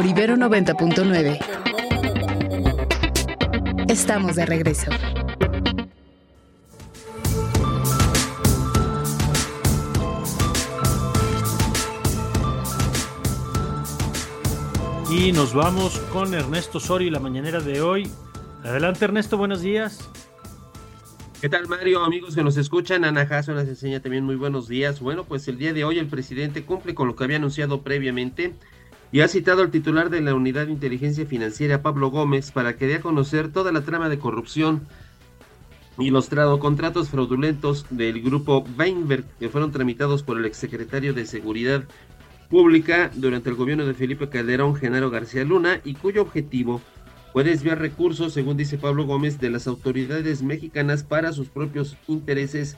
por Ibero 90.9. Estamos de regreso. Y nos vamos con Ernesto Sori la mañanera de hoy. Adelante Ernesto, buenos días. ¿Qué tal Mario? Amigos que nos escuchan, Ana Jasso nos enseña también muy buenos días. Bueno, pues el día de hoy el presidente cumple con lo que había anunciado previamente y ha citado al titular de la Unidad de Inteligencia Financiera, Pablo Gómez, para que dé a conocer toda la trama de corrupción y los contratos fraudulentos del grupo Weinberg que fueron tramitados por el exsecretario de Seguridad pública durante el gobierno de Felipe Calderón, Genaro García Luna, y cuyo objetivo fue desviar recursos, según dice Pablo Gómez, de las autoridades mexicanas para sus propios intereses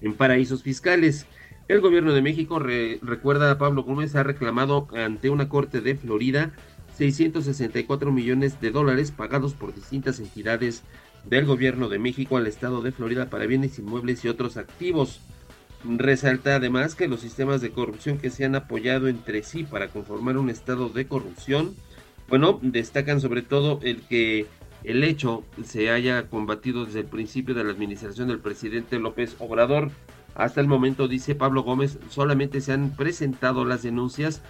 en paraísos fiscales. El gobierno de México, recuerda a Pablo Gómez, ha reclamado ante una corte de Florida 664 millones de dólares pagados por distintas entidades del gobierno de México al estado de Florida para bienes inmuebles y otros activos. Resalta además que los sistemas de corrupción que se han apoyado entre sí para conformar un estado de corrupción, bueno, destacan sobre todo el que el hecho se haya combatido desde el principio de la administración del presidente López Obrador. Hasta el momento, dice Pablo Gómez, solamente se han presentado las denuncias,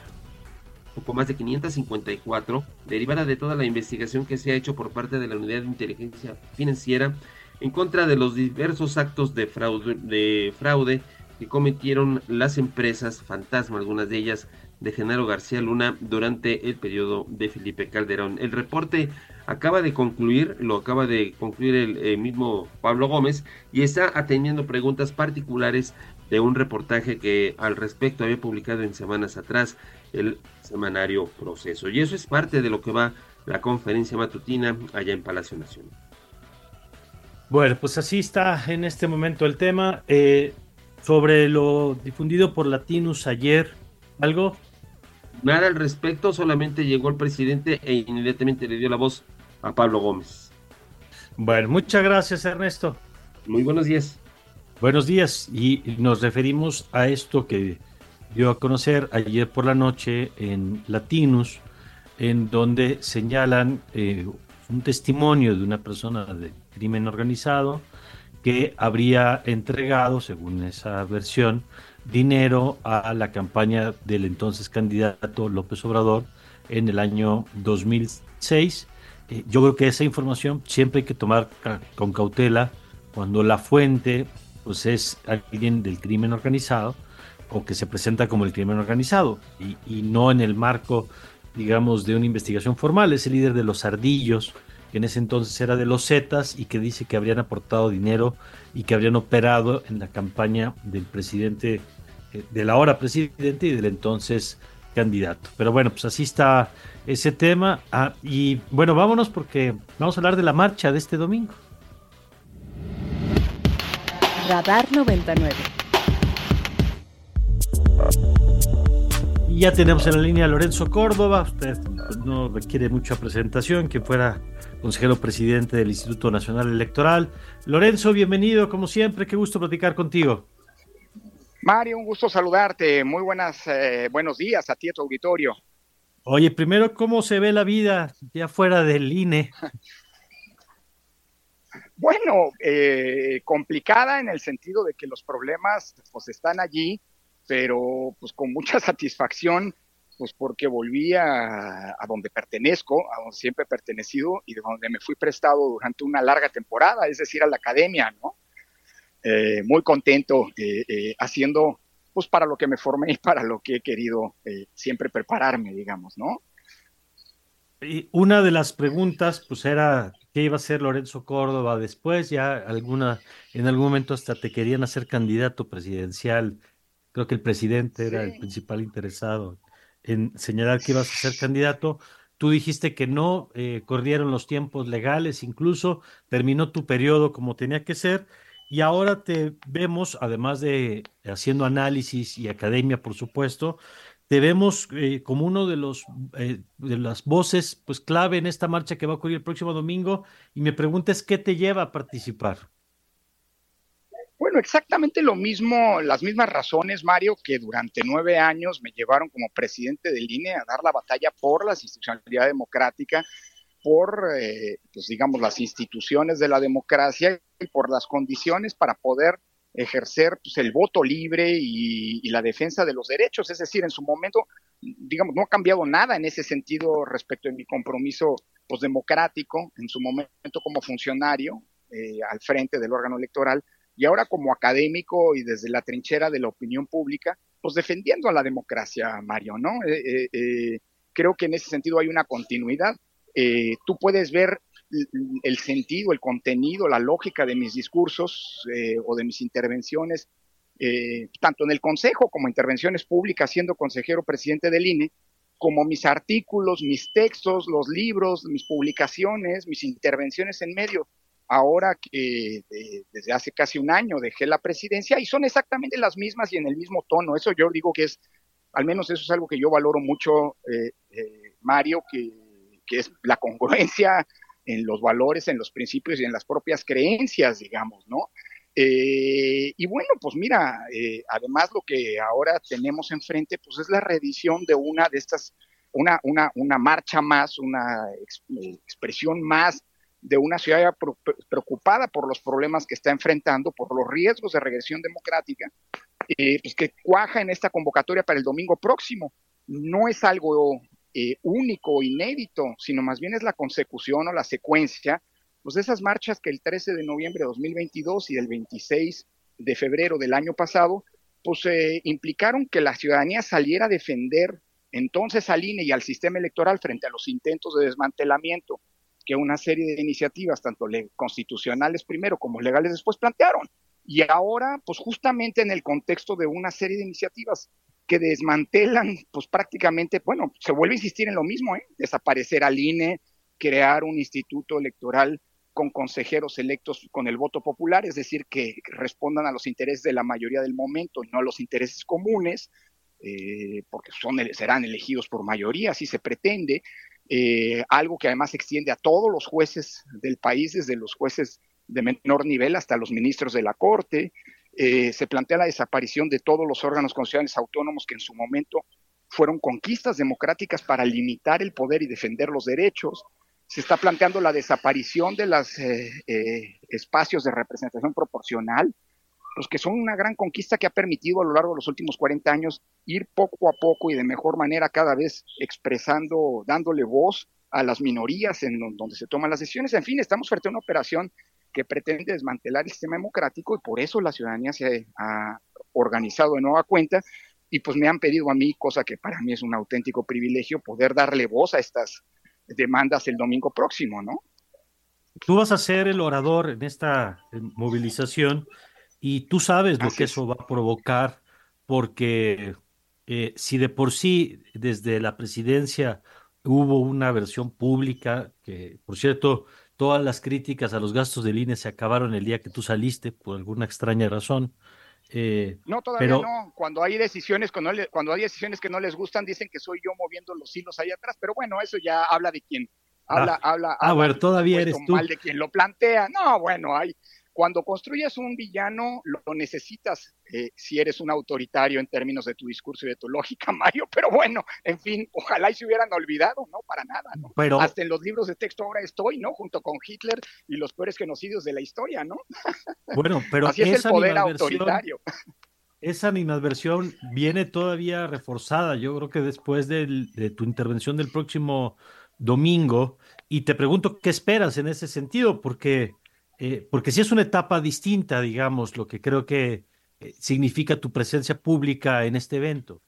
poco más de 554, derivada de toda la investigación que se ha hecho por parte de la Unidad de Inteligencia Financiera en contra de los diversos actos de fraude, de fraude que cometieron las empresas fantasma, algunas de ellas de Genaro García Luna durante el periodo de Felipe Calderón. El reporte acaba de concluir, lo acaba de concluir el, mismo Pablo Gómez y está atendiendo preguntas particulares de un reportaje que al respecto había publicado en semanas atrás el semanario Proceso. Y eso es parte de lo que va la conferencia matutina allá en Palacio Nacional. Bueno, pues así está en este momento el tema. Eh, sobre lo difundido por Latinus ayer, ¿algo? Nada al respecto, solamente llegó el presidente e inmediatamente le dio la voz a Pablo Gómez. Bueno, muchas gracias Ernesto. Muy buenos días. Buenos días y nos referimos a esto que dio a conocer ayer por la noche en Latinus, en donde señalan eh, un testimonio de una persona de crimen organizado que habría entregado, según esa versión, dinero a la campaña del entonces candidato López Obrador en el año 2006. Eh, yo creo que esa información siempre hay que tomar con cautela cuando la fuente pues es alguien del crimen organizado o que se presenta como el crimen organizado y, y no en el marco digamos de una investigación formal. Es el líder de los ardillos que en ese entonces era de los Zetas y que dice que habrían aportado dinero y que habrían operado en la campaña del presidente, eh, del ahora presidente y del entonces candidato. Pero bueno, pues así está ese tema. Ah, y bueno, vámonos porque vamos a hablar de la marcha de este domingo. Radar 99. Y ya tenemos en la línea a Lorenzo Córdoba. Usted no requiere mucha presentación, que fuera consejero presidente del Instituto Nacional Electoral. Lorenzo, bienvenido, como siempre, qué gusto platicar contigo. Mario, un gusto saludarte. Muy buenas, eh, buenos días a ti, a tu auditorio. Oye, primero, ¿cómo se ve la vida ya fuera del INE? bueno, eh, complicada en el sentido de que los problemas pues están allí, pero pues con mucha satisfacción pues porque volví a, donde pertenezco, a donde siempre he pertenecido y de donde me fui prestado durante una larga temporada, es decir, a la academia, ¿no? Eh, muy contento eh, eh, haciendo, pues para lo que me formé y para lo que he querido siempre prepararme, digamos, ¿no? Y una de las preguntas, pues era qué iba a ser Lorenzo Córdoba después, ya alguna, en algún momento hasta te querían hacer candidato presidencial. Creo que el presidente era el principal interesado en señalar que ibas a ser candidato. Tú dijiste que no, eh, corrieron los tiempos legales, incluso terminó tu periodo como tenía que ser, y ahora te vemos, además de haciendo análisis y academia, por supuesto, te vemos eh, como uno de los eh, de las voces pues clave en esta marcha que va a ocurrir el próximo domingo y me preguntas qué te lleva a participar. Bueno, exactamente lo mismo, las mismas razones, Mario, que durante nueve años me llevaron como presidente del INE a dar la batalla por la institucionalidad democrática, por, eh, pues digamos, las instituciones de la democracia y por las condiciones para poder ejercer pues, el voto libre y, la defensa de los derechos. Es decir, en su momento, digamos, no ha cambiado nada en ese sentido respecto de mi compromiso pues, democrático, en su momento como funcionario eh, al frente del órgano electoral y ahora como académico y desde la trinchera de la opinión pública, pues defendiendo a la democracia, Mario, ¿no? Eh, eh, creo que en ese sentido hay una continuidad. Tú puedes ver el sentido, el contenido, la lógica de mis discursos eh, o de mis intervenciones, eh, tanto en el Consejo como intervenciones públicas, siendo consejero presidente del INE, como mis artículos, mis textos, los libros, mis publicaciones, mis intervenciones en medio. Ahora que desde hace casi un año dejé la presidencia y son exactamente las mismas y en el mismo tono. Eso yo digo que es, al menos eso es algo que yo valoro mucho, eh, Mario, que, que es la congruencia, en los valores, en los principios y en las propias creencias, digamos, ¿no? Eh, y bueno, pues mira, eh, además lo que ahora tenemos enfrente, pues es la reedición de una de estas, una, una, una marcha más, una expresión más de una ciudad preocupada por los problemas que está enfrentando, por los riesgos de regresión democrática, eh, pues que cuaja en esta convocatoria para el domingo próximo. No es algo eh, único, inédito, sino más bien es la consecución o la secuencia pues, de esas marchas que el 13 de noviembre de 2022 y el 26 de febrero del año pasado, pues eh, implicaron que la ciudadanía saliera a defender entonces al INE y al sistema electoral frente a los intentos de desmantelamiento que una serie de iniciativas, tanto constitucionales primero como legales después, plantearon. Y ahora, pues justamente en el contexto de una serie de iniciativas que desmantelan, pues prácticamente, bueno, se vuelve a insistir en lo mismo, ¿eh? desaparecer al INE, crear un instituto electoral con consejeros electos con el voto popular, es decir, que respondan a los intereses de la mayoría del momento y no a los intereses comunes, eh, porque son, serán elegidos por mayoría, así se pretende, eh, algo que además extiende a todos los jueces del país, desde los jueces de menor nivel hasta los ministros de la Corte, eh, se plantea la desaparición de todos los órganos constitucionales autónomos que en su momento fueron conquistas democráticas para limitar el poder y defender los derechos. Se está planteando la desaparición de los eh, eh, espacios de representación proporcional, los que son una gran conquista que ha permitido a lo largo de los últimos 40 años ir poco a poco y de mejor manera cada vez expresando, dándole voz a las minorías en donde se toman las decisiones. En fin, estamos frente a una operación que pretende desmantelar el sistema democrático y por eso la ciudadanía se ha organizado de nueva cuenta y pues me han pedido a mí, cosa que para mí es un auténtico privilegio, poder darle voz a estas demandas el domingo próximo, ¿no? Tú vas a ser el orador en esta movilización y tú sabes lo que eso va a provocar porque eh, si de por sí desde la presidencia hubo una versión pública que, por cierto, todas las críticas a los gastos del INE se acabaron el día que tú saliste, por alguna extraña razón. Eh, no, todavía no. Cuando hay decisiones, cuando, cuando hay decisiones que no les gustan, dicen que soy yo moviendo los hilos ahí atrás. Pero bueno, eso ya habla de quien habla, ah, habla, ah, bueno, todavía eres tú. mal de quien lo plantea. No, bueno, hay, cuando construyes un villano, lo necesitas eh, si eres un autoritario en términos de tu discurso y de tu lógica, Mario, pero bueno, en fin, ojalá y se hubieran olvidado, ¿no? Para nada, ¿no? Pero... Hasta en los libros de texto ahora estoy, ¿no? Junto con Hitler y los peores genocidios de la historia, ¿no? Bueno, pero Así es el poder autoritario. Esa animadversión viene todavía reforzada, yo creo que después de tu intervención del próximo domingo, y te pregunto, ¿qué esperas en ese sentido? Porque eh, porque si es una etapa distinta, digamos, lo que creo que eh, significa tu presencia pública en este evento.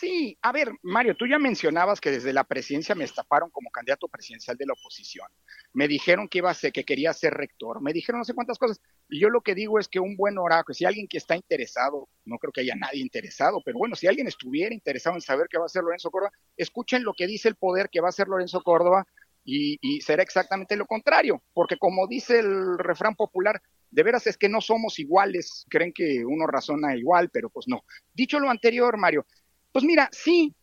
Sí, a ver, Mario, tú ya mencionabas que desde la presidencia me estafaron como candidato presidencial de la oposición. Me dijeron que iba a ser, que quería ser rector, me dijeron no sé cuántas cosas. Y yo lo que digo es que un buen oráculo, si alguien que está interesado, no creo que haya nadie interesado, pero bueno, si alguien estuviera interesado en saber qué va a hacer Lorenzo Córdoba, escuchen lo que dice el poder que va a hacer Lorenzo Córdoba y, será exactamente lo contrario, porque como dice el refrán popular, de veras es que no somos iguales, creen que uno razona igual, pero pues no. Dicho lo anterior, Mario, pues mira, sí,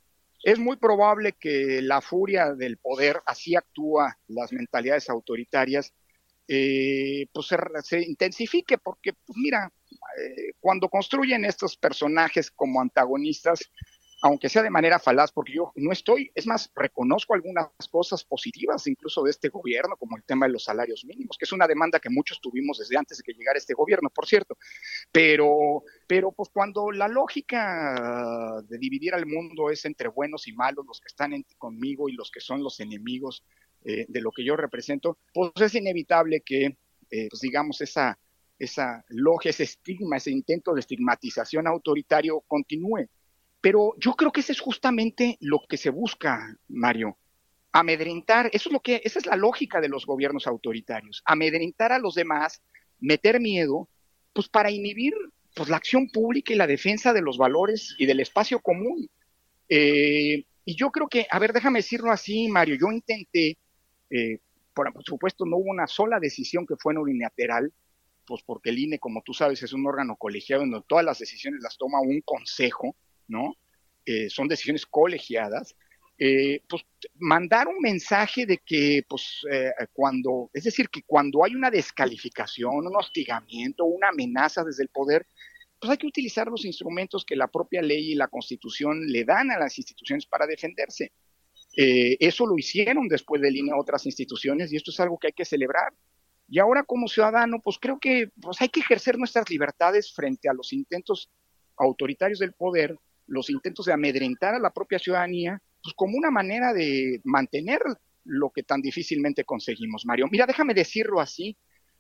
es muy probable que la furia del poder, así actúa las mentalidades autoritarias, eh, pues se, intensifique, porque pues mira, eh, cuando construyen estos personajes como antagonistas, aunque sea de manera falaz, porque yo no estoy, es más, reconozco algunas cosas positivas incluso de este gobierno, como el tema de los salarios mínimos, que es una demanda que muchos tuvimos desde antes de que llegara este gobierno, por cierto. Pero, pero pues cuando la lógica de dividir al mundo es entre buenos y malos, los que están conmigo y los que son los enemigos eh, de lo que yo represento, pues es inevitable que, eh, pues digamos, esa, esa logia, ese estigma, ese intento de estigmatización autoritario continúe pero yo creo que ese es justamente lo que se busca, Mario. Amedrentar, eso es lo que, esa es la lógica de los gobiernos autoritarios, amedrentar a los demás, meter miedo, pues para inhibir pues, la acción pública y la defensa de los valores y del espacio común. Eh, y yo creo que, a ver, déjame decirlo así, Mario, yo intenté, eh, por, por, supuesto no hubo una sola decisión que fue unilateral, pues porque el INE, como tú sabes, es un órgano colegiado en donde todas las decisiones las toma un consejo, ¿no? Eh, son decisiones colegiadas, eh, pues mandar un mensaje de que, pues, eh, cuando, es decir, que cuando hay una descalificación, un hostigamiento, una amenaza desde el poder, pues hay que utilizar los instrumentos que la propia ley y la constitución le dan a las instituciones para defenderse. eso lo hicieron después de línea otras instituciones y esto es algo que hay que celebrar. Y ahora como ciudadano, pues creo que pues hay que ejercer nuestras libertades frente a los intentos autoritarios del poder los intentos de amedrentar a la propia ciudadanía, pues como una manera de mantener lo que tan difícilmente conseguimos, Mario. Mira, déjame decirlo así,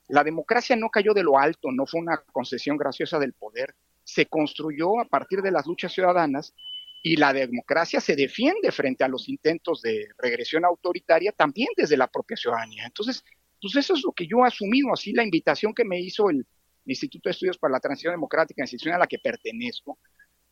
la democracia no cayó de lo alto, no fue una concesión graciosa del poder, se construyó a partir de las luchas ciudadanas y la democracia se defiende frente a los intentos de regresión autoritaria también desde la propia ciudadanía. Entonces, pues eso es lo que yo he asumido, así la invitación que me hizo el Instituto de Estudios para la Transición Democrática, institución a la que pertenezco,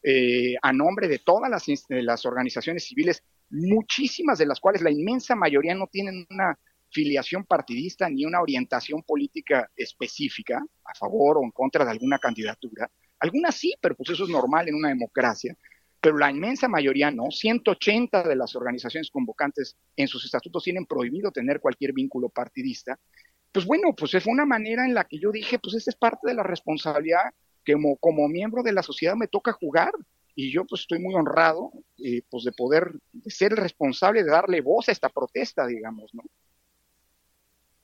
eh, a nombre de todas las, las organizaciones civiles, muchísimas de las cuales la inmensa mayoría no tienen una filiación partidista ni una orientación política específica a favor o en contra de alguna candidatura. Algunas sí, pero pues eso es normal en una democracia. Pero la inmensa mayoría no. 180 de las organizaciones convocantes en sus estatutos tienen prohibido tener cualquier vínculo partidista. Pues bueno, pues fue una manera en la que yo dije, pues esta es parte de la responsabilidad como, como miembro de la sociedad me toca jugar y yo pues estoy muy honrado eh, pues de poder ser el responsable de darle voz a esta protesta, digamos, ¿no?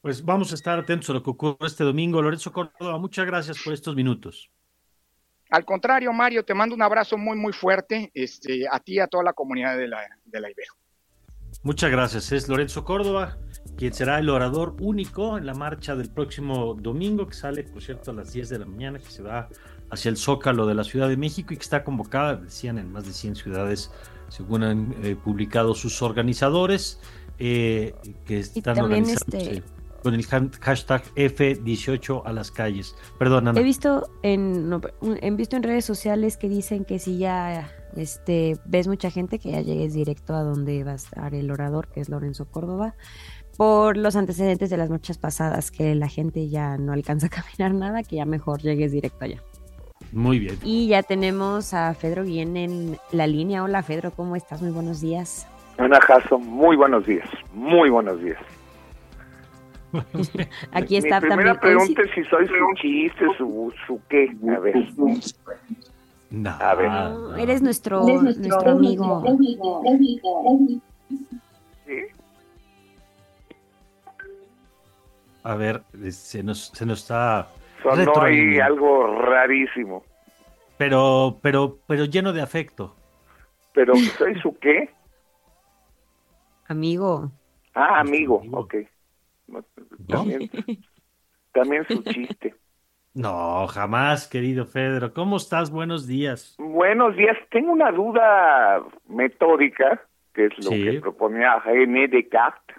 Pues vamos a estar atentos a lo que ocurre este domingo. Lorenzo Córdoba, muchas gracias por estos minutos. Al contrario, Mario, te mando un abrazo muy, muy fuerte este, a ti y a toda la comunidad de la, de la Ibero. Muchas gracias. Es Lorenzo Córdoba, quien será el orador único en la marcha del próximo domingo, que sale, por cierto, a las 10 de la mañana, que se va hacia el Zócalo de la Ciudad de México y que está convocada, decían, en más de 100 ciudades, según han eh, publicado sus organizadores, eh, que están organizándose este con el hashtag F18 a las calles. Perdón, Ana. He visto en, he visto en redes sociales que dicen que si ya este, ves mucha gente, que ya llegues directo a donde va a estar el orador, que es Lorenzo Córdoba, por los antecedentes de las marchas pasadas, que la gente ya no alcanza a caminar nada, que ya mejor llegues directo allá. Muy bien. Y ya tenemos a Fedro Guillén en la línea. Hola, Fedro, ¿cómo estás? Muy buenos días. Ana Jasso, muy buenos días. Muy buenos días. Aquí está Mi primera pregunta es si soy su chiste, su, su qué. A ver. No. A ver. eres nuestro, nuestro, amigo. ¿Sí? A ver, se nos, se nos está Sonó ahí algo rarísimo. Pero, pero, pero lleno de afecto. ¿Pero soy su qué? Amigo. Ah, amigo, ok. También, también su chiste. No, jamás, querido Pedro. ¿Cómo estás? Buenos días. Buenos días. Tengo una duda metódica, que es lo que proponía René Descartes.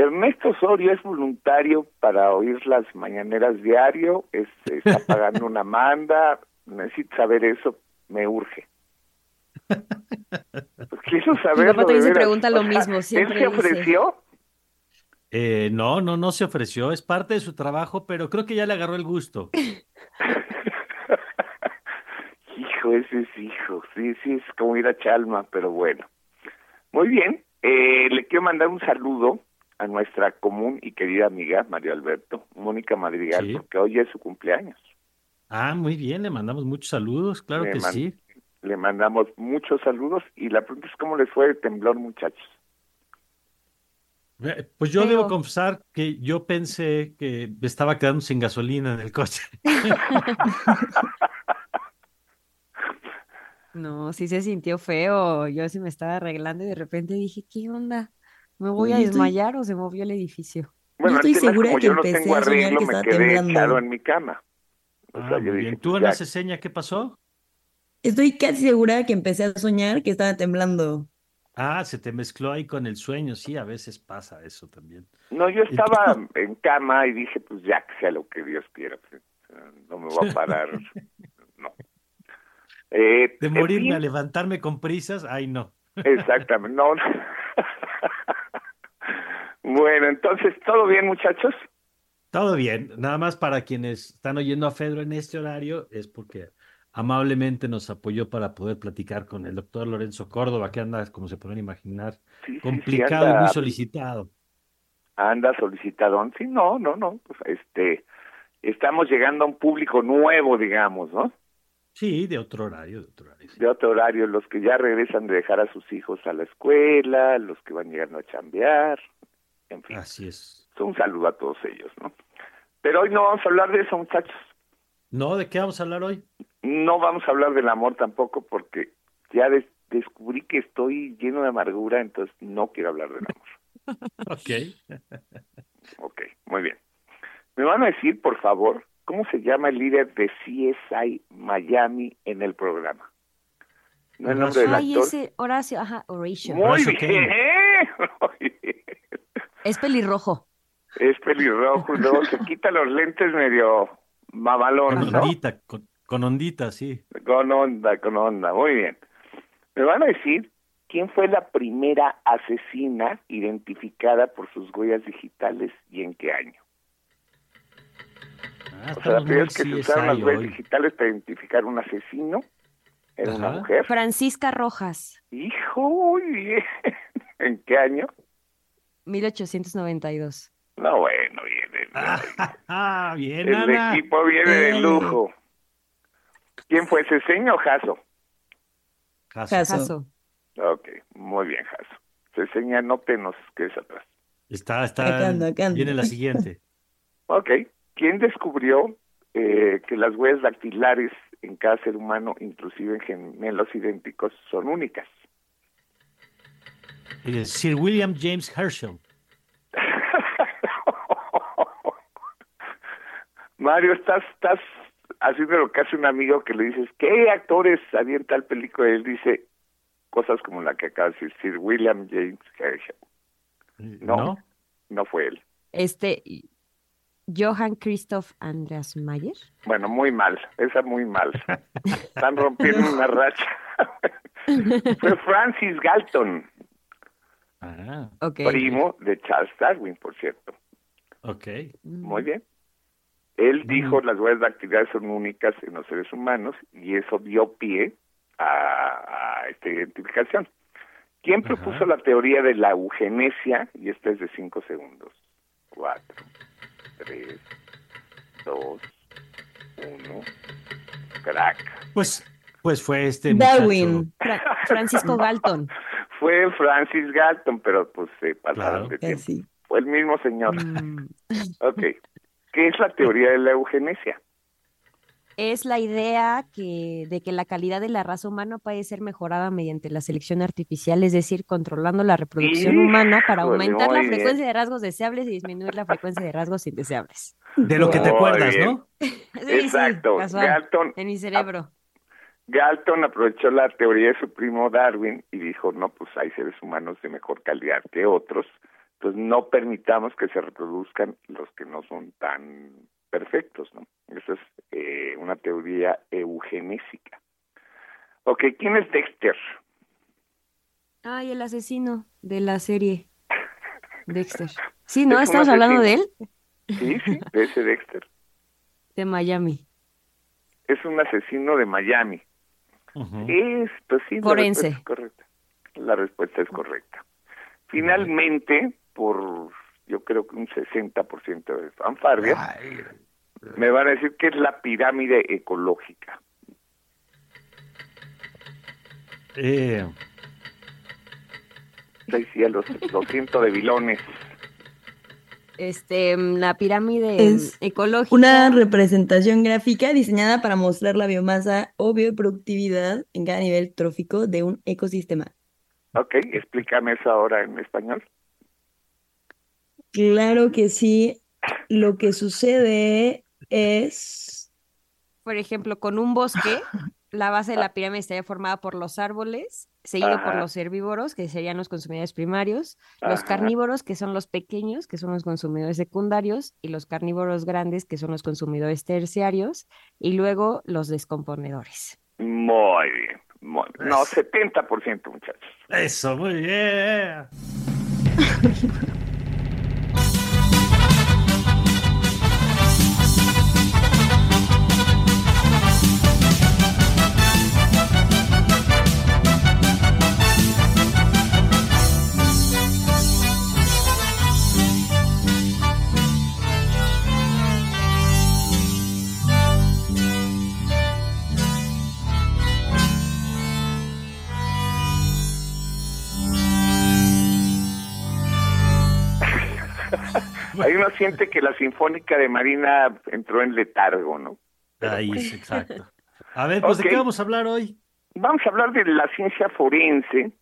Ernesto Osorio es voluntario para oír las mañaneras diario, es, está pagando una manda, necesito saber eso, me urge. Pues quiero saber. Mi papá también se pregunta lo mismo. ¿Él se ofreció? Eh, no, no, no se ofreció, es parte de su trabajo, pero creo que ya le agarró el gusto. hijo, ese es hijo, sí, sí, es como ir a Chalma, pero bueno. Muy bien, eh, le quiero mandar un saludo a nuestra común y querida amiga Mario Alberto, Mónica Madrigal, porque hoy es su cumpleaños. Ah, muy bien, le mandamos muchos saludos, claro que sí. Le mandamos muchos saludos y la pregunta es cómo les fue el temblor, muchachos. Pues yo debo confesar que yo pensé que me estaba quedando sin gasolina en el coche. no, sí se sintió feo. Yo sí me estaba arreglando y de repente dije, ¿qué onda? ¿Me voy a desmayar o se movió el edificio? Bueno, estoy segura que yo no tengo arreglo, me quedé echado en mi cama. Ah, ¿Tú, Ana Ceseña, qué pasó? Estoy casi segura que empecé a soñar que estaba temblando. Ah, se te mezcló ahí con el sueño, sí, a veces pasa eso también. No, yo estaba en cama y dije, pues ya que sea lo que Dios quiera, pues, no me voy a parar, no. Eh, de morirme a levantarme con prisas, ay no. Exactamente, no. bueno, entonces, ¿todo bien muchachos? Todo bien, nada más para quienes están oyendo a Fedro en este horario, es porque amablemente nos apoyó para poder platicar con el doctor Lorenzo Córdoba, que anda, como se pueden imaginar, complicado y muy solicitado. Anda solicitado, sí, no, no, no, pues este, estamos llegando a un público nuevo, digamos, ¿no? Sí, de otro horario, de otro horario. De otro horario, los que ya regresan de dejar a sus hijos a la escuela, los que van llegando a chambear, en fin. Así es. Un saludo a todos ellos, ¿no? Pero hoy no vamos a hablar de eso, muchachos. No, ¿de qué vamos a hablar hoy? No vamos a hablar del amor tampoco porque ya descubrí que estoy lleno de amargura, entonces no quiero hablar del amor. ok. ok, muy bien. ¿Me van a decir, por favor, cómo se llama el líder de CSI Miami en el programa? ¿No el nombre del Ay, ese Horacio, ajá, Horatio. Muy bien. Es pelirrojo. Es pelirrojo, luego se quita los lentes medio mamalón, con ondita, con, ondita, sí. Con onda, con onda, muy bien. Me van a decir quién fue la primera asesina identificada por sus huellas digitales y en qué año. Ah, o sea, la primera vez que se usaron las huellas digitales para identificar un asesino era una mujer. Francisca Rojas. Hijo, muy bien. ¿En qué año? 1892. No, bueno, viene. Ah, bien, El equipo viene de lujo. ¿Quién fue, Ceseño o Jaso? Jaso. Ok, muy bien, Jaso. Ceseña, no te nos quedes atrás. Está, está. Viene la siguiente. ok. ¿Quién descubrió eh, que las huellas dactilares en cada ser humano, inclusive en gemelos idénticos, son únicas? Sir William James Herschel. Mario, estás, estás haciendo lo que hace un amigo que le dices, ¿qué actores habían tal película? Y él dice cosas como la que acaba de decir Sir William James Herschel. No, no, fue él. Este, Johann Christoph Andreas Mayer. Bueno, muy mal, esa muy mal. Están rompiendo una racha. fue Francis Galton. Ah, Primo de Charles Darwin, por cierto. Ok. Muy bien. Él dijo las huellas dactilares son únicas en los seres humanos y eso dio pie a, esta identificación. ¿Quién propuso la teoría de la eugenesia? Y esta es de cinco segundos. Cuatro, tres, dos, uno, crack. Pues, pues fue este Darwin. Francisco Galton. Fue Francis Galton, pero pues se pasaron de tiempo. Fue el mismo señor. Mm. ok. ¿Qué es la teoría de la eugenesia? Es la idea que, de que la calidad de la raza humana puede ser mejorada mediante la selección artificial, es decir, controlando la reproducción humana para aumentar la frecuencia de rasgos deseables y disminuir la frecuencia de rasgos indeseables. De lo que te acuerdas, ¿no? Exacto. Galton, en mi cerebro. Galton aprovechó la teoría de su primo Darwin y dijo, no, pues hay seres humanos de mejor calidad que otros, entonces no permitamos que se reproduzcan los que no son tan perfectos, ¿no? Esa es eh, una teoría eugenésica. Ok, ¿quién es Dexter? Ay, el asesino de la serie. Dexter. Sí, ¿no? ¿Estamos hablando de él? Sí, sí, de ese Dexter. De Miami. Es un asesino de Miami. Es, pues sí, Forense. La respuesta es correcta. La respuesta es correcta. Finalmente, por yo creo que un 60% de fanfarria, me van a decir que es la pirámide ecológica. Eh. Sí, los, los ciento de bilones. Este, la pirámide Es ecológica. Una representación gráfica diseñada para mostrar la biomasa o bioproductividad en cada nivel trófico de un ecosistema. Ok, explícame eso ahora en español. Claro que sí. Lo que sucede es Por ejemplo, con un bosque, la base de la pirámide estaría formada por los árboles, seguido por los herbívoros, que serían los consumidores primarios, los carnívoros, que son los pequeños, que son los consumidores secundarios, y los carnívoros grandes, que son los consumidores terciarios, y luego los descomponedores. Muy bien. muy- no, 70% muchachos. Eso, muy bien. uno siente que la Sinfónica de Marina entró en letargo, ¿no? Ahí es, exacto. A ver, pues, ¿de qué vamos a hablar hoy? Vamos a hablar de la ciencia forense,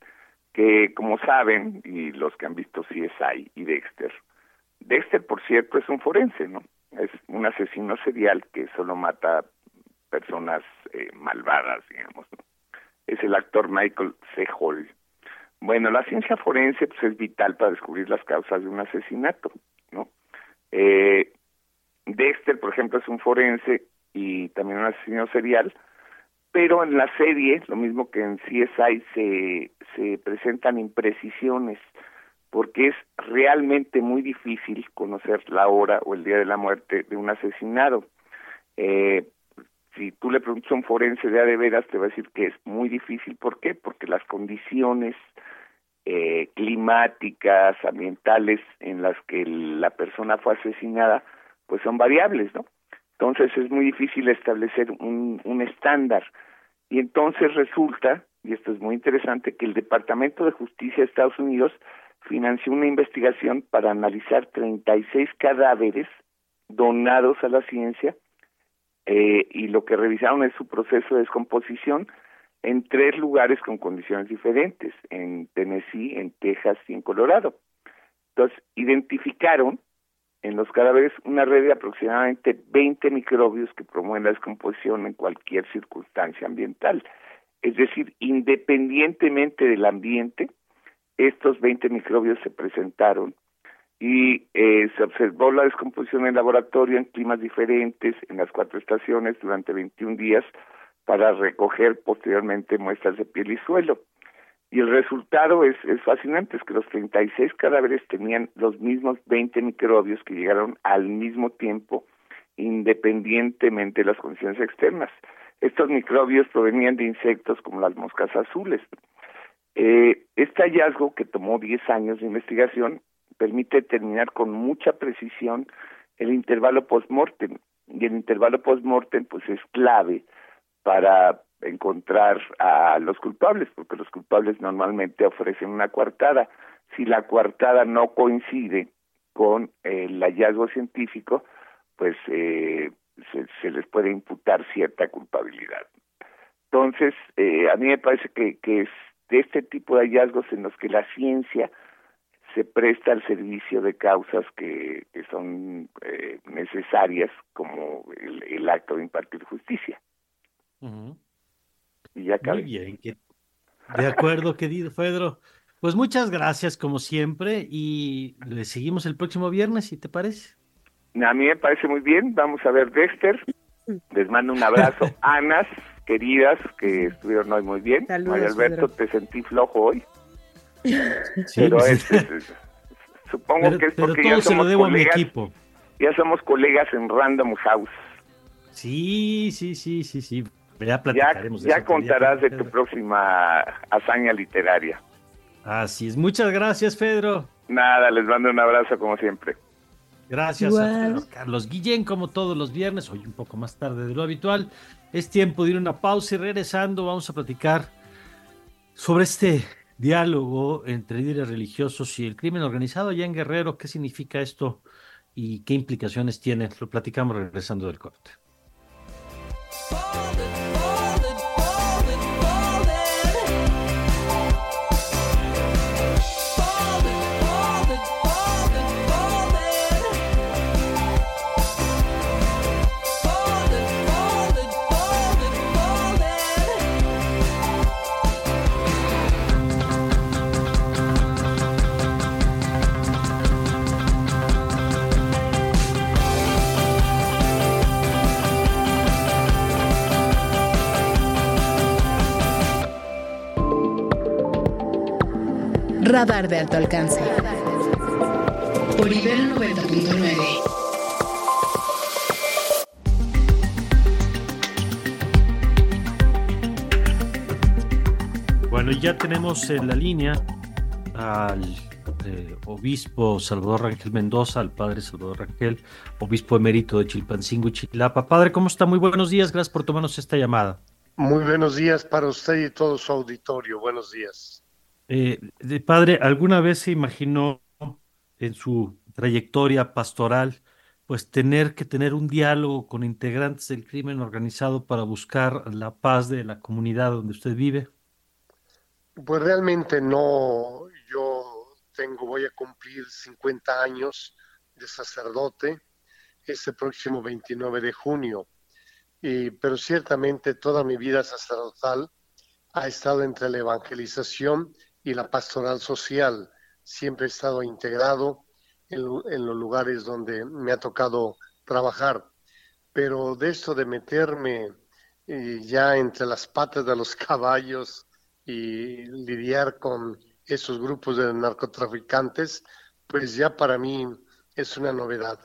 que como saben, y los que han visto CSI y Dexter, Dexter, por cierto, es un forense, ¿no? Es un asesino serial que solo mata personas eh, malvadas, digamos. ¿no? Es el actor Michael C. Hall. Bueno, la ciencia forense pues, es vital para descubrir las causas de un asesinato. Eh, Dexter, por ejemplo, es un forense y también un asesino serial, pero en la serie, lo mismo que en CSI, se, se presentan imprecisiones, porque es realmente muy difícil conocer la hora o el día de la muerte de un asesinado. Eh, si tú le preguntas a un forense de a de veras, te va a decir que es muy difícil. ¿Por qué? Porque las condiciones eh, climáticas, ambientales en las que la persona fue asesinada, pues son variables, ¿no? Entonces es muy difícil establecer un, estándar. Y entonces resulta, y esto es muy interesante, que el Departamento de Justicia de Estados Unidos financió una investigación para analizar 36 cadáveres donados a la ciencia eh, y lo que revisaron es su proceso de descomposición en tres lugares con condiciones diferentes, en Tennessee, en Texas y en Colorado. Entonces, identificaron en los cadáveres una red de aproximadamente 20 microbios que promueven la descomposición en cualquier circunstancia ambiental. Es decir, independientemente del ambiente, estos 20 microbios se presentaron y eh, se observó la descomposición en laboratorio en climas diferentes en las cuatro estaciones durante 21 días para recoger posteriormente muestras de piel y suelo. Y el resultado es, fascinante, es que los 36 cadáveres tenían los mismos 20 microbios que llegaron al mismo tiempo, independientemente de las condiciones externas. Estos microbios provenían de insectos como las moscas azules. Eh, este hallazgo, que tomó 10 años de investigación, permite determinar con mucha precisión el intervalo post-mortem. Y el intervalo post-mortem pues, es clave para encontrar a los culpables, porque los culpables normalmente ofrecen una coartada. Si la coartada no coincide con el hallazgo científico, pues eh, se, les puede imputar cierta culpabilidad. Entonces, eh, a mí me parece que, que es de este tipo de hallazgos en los que la ciencia se presta al servicio de causas que, que son eh, necesarias, como el, el, acto de impartir justicia. Uh -huh. Y ya Muy bien. Que... De acuerdo, querido Pedro. Pues muchas gracias, como siempre, y le seguimos el próximo viernes, si te parece. A mí me parece muy bien. Vamos a ver Dexter. Les mando un abrazo. Anas, queridas, que estuvieron hoy muy bien. Saludos, María Alberto, Pedro. te sentí flojo hoy. Sí, pero es, es- supongo pero, que es porque ya se lo somos debo a mi equipo. Ya somos colegas en Random House. Sí, sí, sí, sí, sí. Ya platicaremos contarás de Pedro. tu próxima hazaña literaria. Así es. Muchas gracias, Pedro. Nada, les mando un abrazo como siempre. Gracias a Carlos Guillén, como todos los viernes, hoy un poco más tarde de lo habitual. Es tiempo de ir a una pausa y regresando vamos a platicar sobre este diálogo entre líderes religiosos y el crimen organizado allá en Guerrero. ¿Qué significa esto y qué implicaciones tiene? Lo platicamos regresando del corte. Radar de alto alcance. Por nivel 90.9. Bueno, ya tenemos en la línea al eh, obispo Salvador Rangel Mendoza, al padre Salvador Rangel, obispo emérito de Chilpancingo y Chilapa. Padre, ¿cómo está? Muy buenos días, gracias por tomarnos esta llamada. Muy buenos días para usted y todo su auditorio. Buenos días. Eh, padre, ¿alguna vez se imaginó en su trayectoria pastoral, pues tener que tener un diálogo con integrantes del crimen organizado para buscar la paz de la comunidad donde usted vive? Pues realmente no. Yo tengo, voy a cumplir 50 años de sacerdote este próximo 29 de junio. Y, pero ciertamente toda mi vida sacerdotal ha estado entre la evangelización y la pastoral social. Siempre he estado integrado en, los lugares donde me ha tocado trabajar. Pero de esto de meterme eh, ya entre las patas de los caballos y lidiar con esos grupos de narcotraficantes, pues ya para mí es una novedad.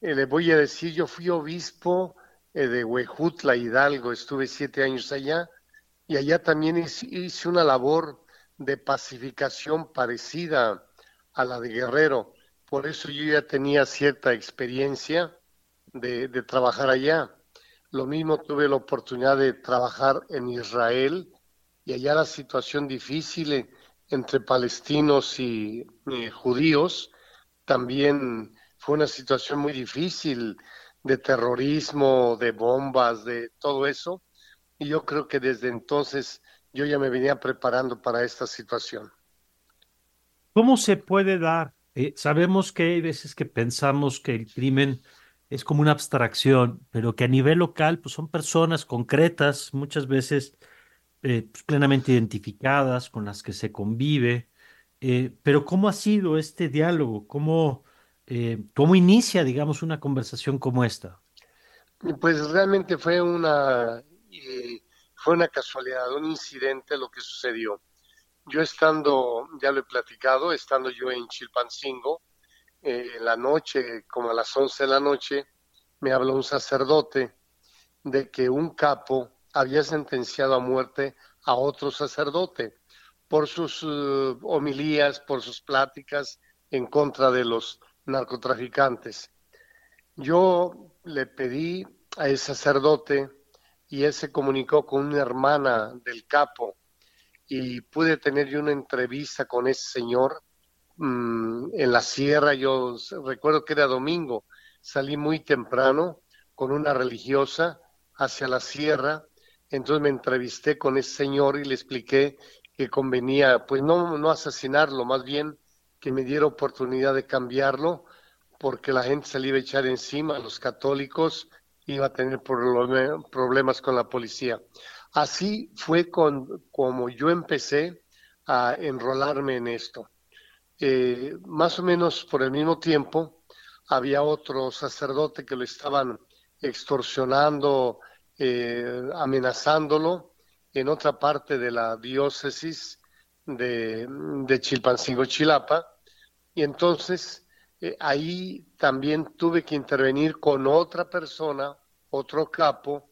Eh, le voy a decir, yo fui obispo eh, de Huejutla, Hidalgo, estuve siete años allá y allá también hice una labor de pacificación parecida a la de Guerrero. Por eso yo ya tenía cierta experiencia de, trabajar allá. Lo mismo tuve la oportunidad de trabajar en Israel y allá la situación difícil entre palestinos y judíos también fue una situación muy difícil de terrorismo, de bombas, de todo eso. Y yo creo que desde entonces yo ya me venía preparando para esta situación. ¿Cómo se puede dar? Eh, sabemos que hay veces que pensamos que el crimen es como una abstracción, pero que a nivel local pues son personas concretas, muchas veces eh, pues, plenamente identificadas, con las que se convive. Eh, pero ¿cómo ha sido este diálogo? ¿Cómo, ¿Cómo inicia, digamos, una conversación como esta? Pues realmente fue una fue una casualidad, un incidente lo que sucedió. Yo estando, ya lo he platicado, estando yo en Chilpancingo, eh, en la noche, como a las 11 de la noche, me habló un sacerdote de que un capo había sentenciado a muerte a otro sacerdote por sus uh, homilías, por sus pláticas en contra de los narcotraficantes. Yo le pedí a ese sacerdote y él se comunicó con una hermana del capo y pude tener yo una entrevista con ese señor mm, en la sierra. Yo recuerdo que era domingo, salí muy temprano con una religiosa hacia la sierra, entonces me entrevisté con ese señor y le expliqué que convenía, pues no, no asesinarlo, más bien que me diera oportunidad de cambiarlo, porque la gente se le iba a echar encima, los católicos, iba a tener problemas con la policía. Así fue con, como yo empecé a enrolarme en esto. Eh, más o menos por el mismo tiempo había otro sacerdote que lo estaban extorsionando, eh, amenazándolo en otra parte de la diócesis de, de Chilpancingo, Chilapa, y entonces eh, ahí también tuve que intervenir con otra persona, otro capo,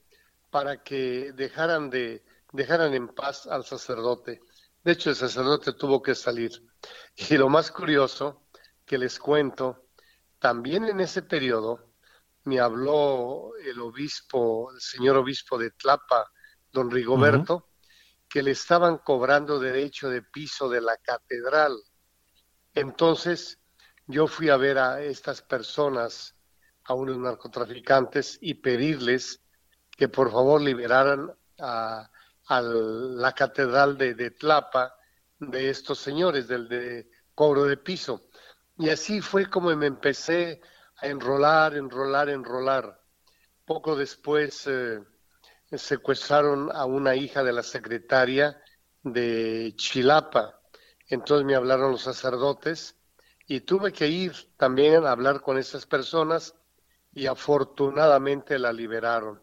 para que dejaran de dejaran en paz al sacerdote. De hecho, el sacerdote tuvo que salir. Y lo más curioso que les cuento, también en ese periodo me habló el obispo, el señor obispo de Tlapa, don Rigoberto, que le estaban cobrando derecho de piso de la catedral. Entonces yo fui a ver a estas personas, a unos narcotraficantes, y pedirles que por favor liberaran a, la catedral de, Tlapa de estos señores del de cobro de piso. Y así fue como me empecé a enrolar, enrolar, enrolar. Poco después eh, secuestraron a una hija de la secretaria de Chilapa. Entonces me hablaron los sacerdotes y tuve que ir también a hablar con esas personas y afortunadamente la liberaron.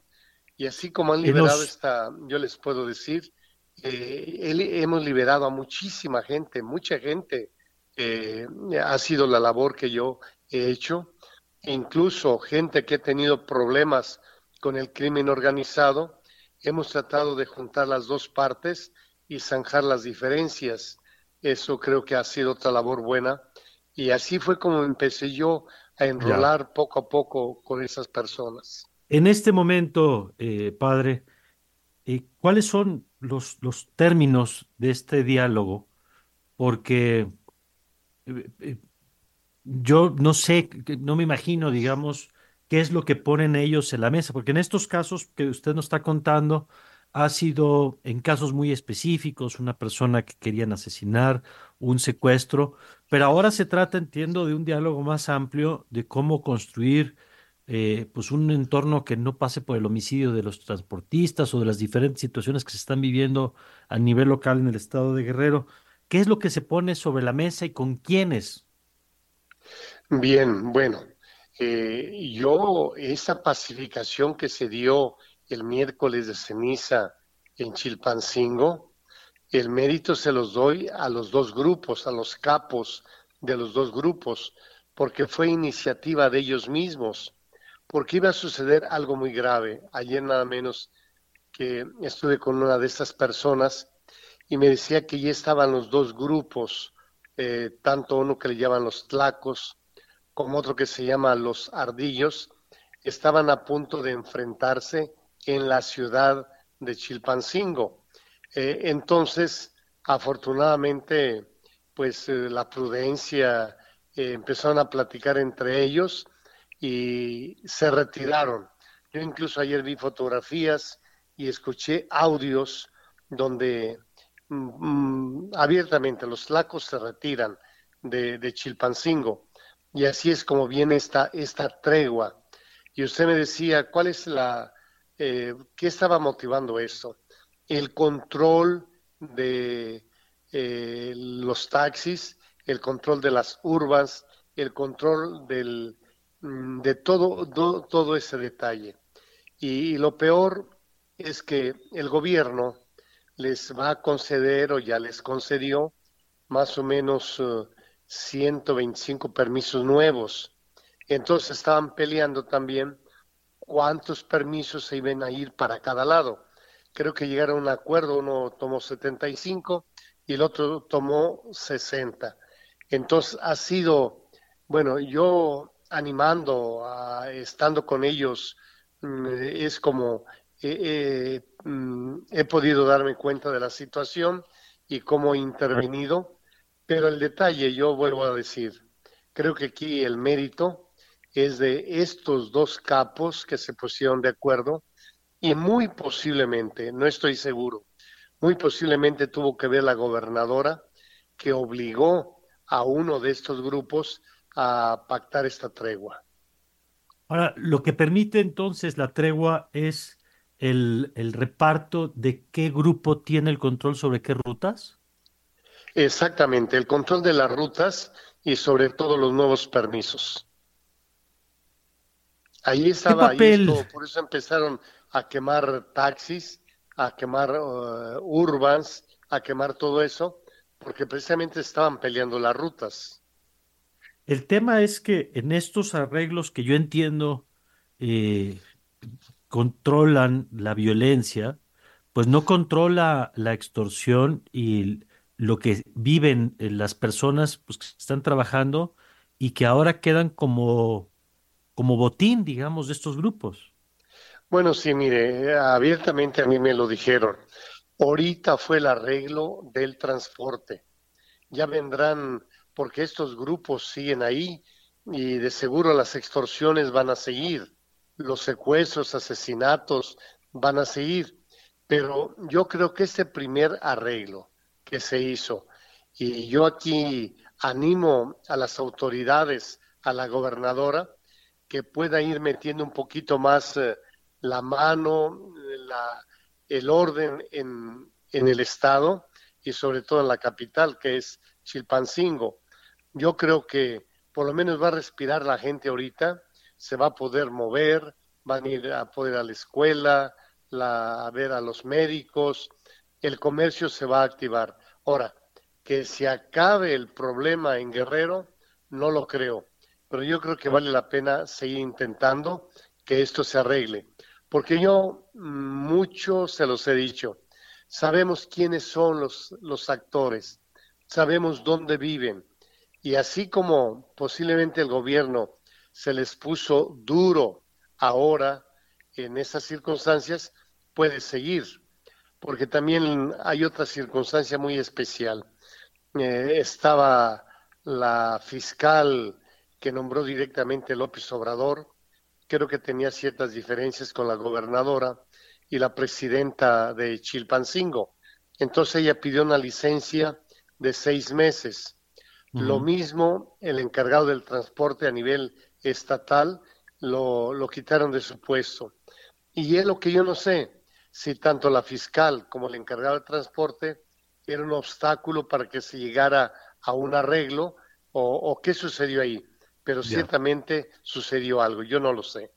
Y así como han liberado esta, yo les puedo decir, eh, hemos liberado a muchísima gente, mucha gente. Eh, ha sido la labor que yo he hecho, incluso gente que ha tenido problemas con el crimen organizado, hemos tratado de juntar las dos partes y zanjar las diferencias. Eso creo que ha sido otra labor buena. Y así fue como empecé yo a enrolar poco a poco con esas personas. En este momento, eh, padre, eh, ¿cuáles son los, los términos de este diálogo? Porque eh, yo no sé, no me imagino, digamos, qué es lo que ponen ellos en la mesa, porque en estos casos que usted nos está contando, ha sido en casos muy específicos, una persona que querían asesinar, un secuestro, pero ahora se trata, entiendo, de un diálogo más amplio de cómo construir eh, pues un entorno que no pase por el homicidio de los transportistas o de las diferentes situaciones que se están viviendo a nivel local en el estado de Guerrero. ¿Qué es lo que se pone sobre la mesa y con quiénes? Bien, bueno, eh, yo, esa pacificación que se dio el miércoles de ceniza en Chilpancingo, el mérito se los doy a los dos grupos, a los capos de los dos grupos, porque fue iniciativa de ellos mismos, porque iba a suceder algo muy grave. Ayer nada menos que estuve con una de estas personas y me decía que ya estaban los dos grupos, eh, tanto uno que le llaman los tlacos como otro que se llama los ardillos, estaban a punto de enfrentarse en la ciudad de Chilpancingo. Eh, entonces, afortunadamente, pues eh, la prudencia eh, empezaron a platicar entre ellos y se retiraron. Yo incluso ayer vi fotografías y escuché audios donde mm, abiertamente los lacos se retiran de, de Chilpancingo. Y así es como viene esta, esta tregua. Y usted me decía, ¿cuál es la, eh, qué estaba motivando esto? El control de eh, los taxis, el control de las urbas, el control del, mm, de todo, todo ese detalle. Y, lo peor es que el gobierno les va a conceder o ya les concedió más o menos uh, 125 permisos nuevos. Entonces estaban peleando también cuántos permisos se iban a ir para cada lado. Creo que llegaron a un acuerdo, uno tomó 75 y el otro tomó 60. Entonces ha sido, bueno, yo animando, estando con ellos, mm, es como mm, he podido darme cuenta de la situación y cómo he intervenido pero el detalle, yo vuelvo a decir, creo que aquí el mérito es de estos dos capos que se pusieron de acuerdo y muy posiblemente, no estoy seguro, muy posiblemente tuvo que ver la gobernadora que obligó a uno de estos grupos a pactar esta tregua. Ahora, lo que permite entonces la tregua es el, el reparto de qué grupo tiene el control sobre qué rutas. Exactamente, el control de las rutas y sobre todo los nuevos permisos. Ahí estaba, ahí por eso empezaron a quemar taxis, a quemar uh, urbans, a quemar todo eso, porque precisamente estaban peleando las rutas. El tema es que en estos arreglos que yo entiendo eh, controlan la violencia, pues no controla la extorsión y lo que viven eh, las personas pues, que están trabajando y que ahora quedan como, como botín, digamos, de estos grupos. Bueno, sí, mire, abiertamente a mí me lo dijeron. Ahorita fue el arreglo del transporte. Ya vendrán, porque estos grupos siguen ahí y de seguro las extorsiones van a seguir, los secuestros, asesinatos van a seguir. Pero yo creo que este primer arreglo que se hizo, y yo aquí animo a las autoridades, a la gobernadora, que pueda ir metiendo un poquito más eh, la mano, la, el orden en, en el Estado y sobre todo en la capital, que es Chilpancingo. Yo creo que por lo menos va a respirar la gente ahorita, se va a poder mover, van a ir a poder a la escuela, la, a ver a los médicos, el comercio se va a activar. Ahora, que se acabe el problema en Guerrero, no lo creo, pero yo creo que vale la pena seguir intentando que esto se arregle, porque yo mucho se los he dicho, sabemos quiénes son los, los actores, sabemos dónde viven, y así como posiblemente el gobierno se les puso duro ahora en esas circunstancias, puede seguir, porque también hay otra circunstancia muy especial. Eh, estaba la fiscal que nombró directamente López Obrador, creo que tenía ciertas diferencias con la gobernadora y la presidenta de Chilpancingo. Entonces ella pidió una licencia de seis meses lo mismo el encargado del transporte a nivel estatal lo, lo quitaron de su puesto. Y es lo que yo no sé, si tanto la fiscal como el encargado del transporte era un obstáculo para que se llegara a un arreglo o, qué sucedió ahí. Pero ciertamente sucedió algo, yo no lo sé.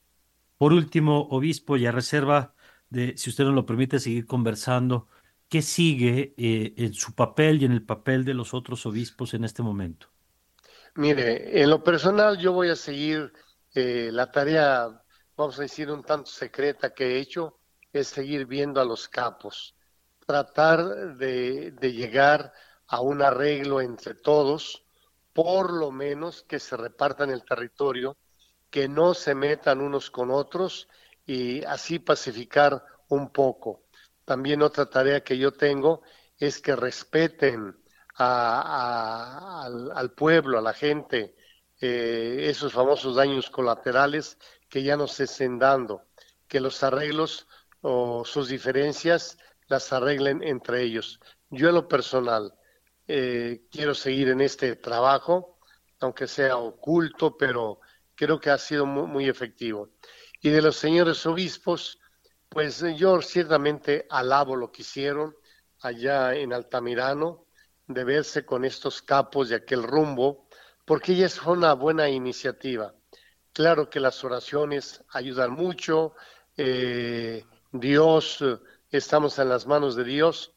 Por último, obispo, y a reserva de, si usted nos lo permite, seguir conversando, ¿Qué sigue eh, en su papel y en el papel de los otros obispos en este momento? Mire, en lo personal yo voy a seguir eh, la tarea, vamos a decir, un tanto secreta que he hecho, es seguir viendo a los capos, tratar de, de llegar a un arreglo entre todos, por lo menos que se repartan el territorio, que no se metan unos con otros y así pacificar un poco también otra tarea que yo tengo es que respeten al, pueblo, a la gente, eh, esos famosos daños colaterales que ya no se estén dando, que los arreglos o sus diferencias las arreglen entre ellos. Yo en lo personal eh, quiero seguir en este trabajo, aunque sea oculto, pero creo que ha sido muy efectivo. Y de los señores obispos, pues eh, yo ciertamente alabo lo que hicieron allá en Altamirano, de verse con estos capos de aquel rumbo, porque ella es una buena iniciativa. Claro que las oraciones ayudan mucho, eh, Dios, estamos en las manos de Dios,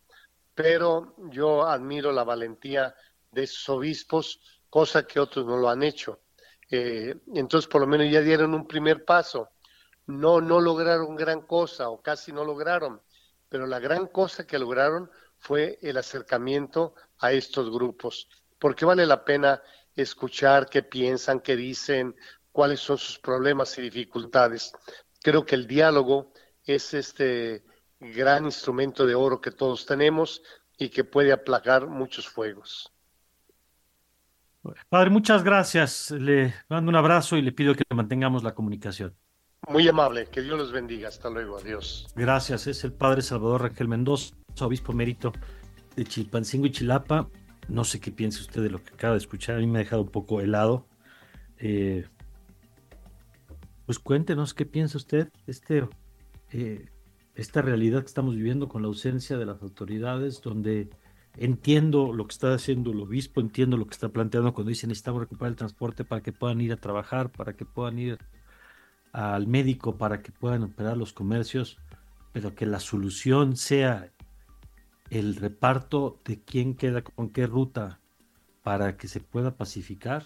pero yo admiro la valentía de esos obispos, cosa que otros no lo han hecho. Eh, entonces, por lo menos ya dieron un primer paso no, no lograron gran cosa o casi no lograron, pero la gran cosa que lograron fue el acercamiento a estos grupos, porque vale la pena escuchar qué piensan, qué dicen, cuáles son sus problemas y dificultades. Creo que el diálogo es este gran instrumento de oro que todos tenemos y que puede aplacar muchos fuegos. Padre, muchas gracias. Le mando un abrazo y le pido que mantengamos la comunicación. Muy amable, que Dios los bendiga. Hasta luego, adiós. Gracias, es el padre Salvador Rangel Mendoza, obispo mérito de Chilpancingo y Chilapa. No sé qué piense usted de lo que acaba de escuchar, a mí me ha dejado un poco helado. Eh, pues cuéntenos qué piensa usted, este, eh, esta realidad que estamos viviendo con la ausencia de las autoridades, donde entiendo lo que está haciendo el obispo, entiendo lo que está planteando cuando dicen necesitamos recuperar el transporte para que puedan ir a trabajar, para que puedan ir al médico para que puedan operar los comercios, pero que la solución sea el reparto de quién queda con qué ruta para que se pueda pacificar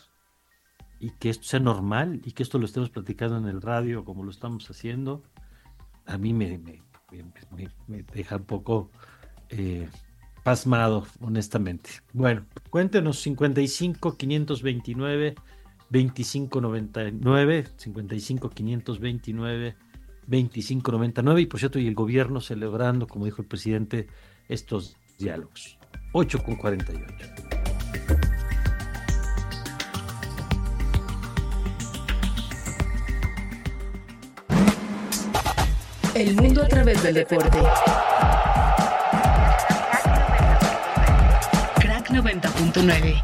y que esto sea normal y que esto lo estemos platicando en el radio como lo estamos haciendo, a mí me, deja un poco eh, pasmado, honestamente. Bueno, cuéntenos 55 529 2599, 55 529 2599 y por cierto y el gobierno celebrando, como dijo el presidente, estos diálogos. 8 con 48. El mundo a través del deporte. Crack 90.9.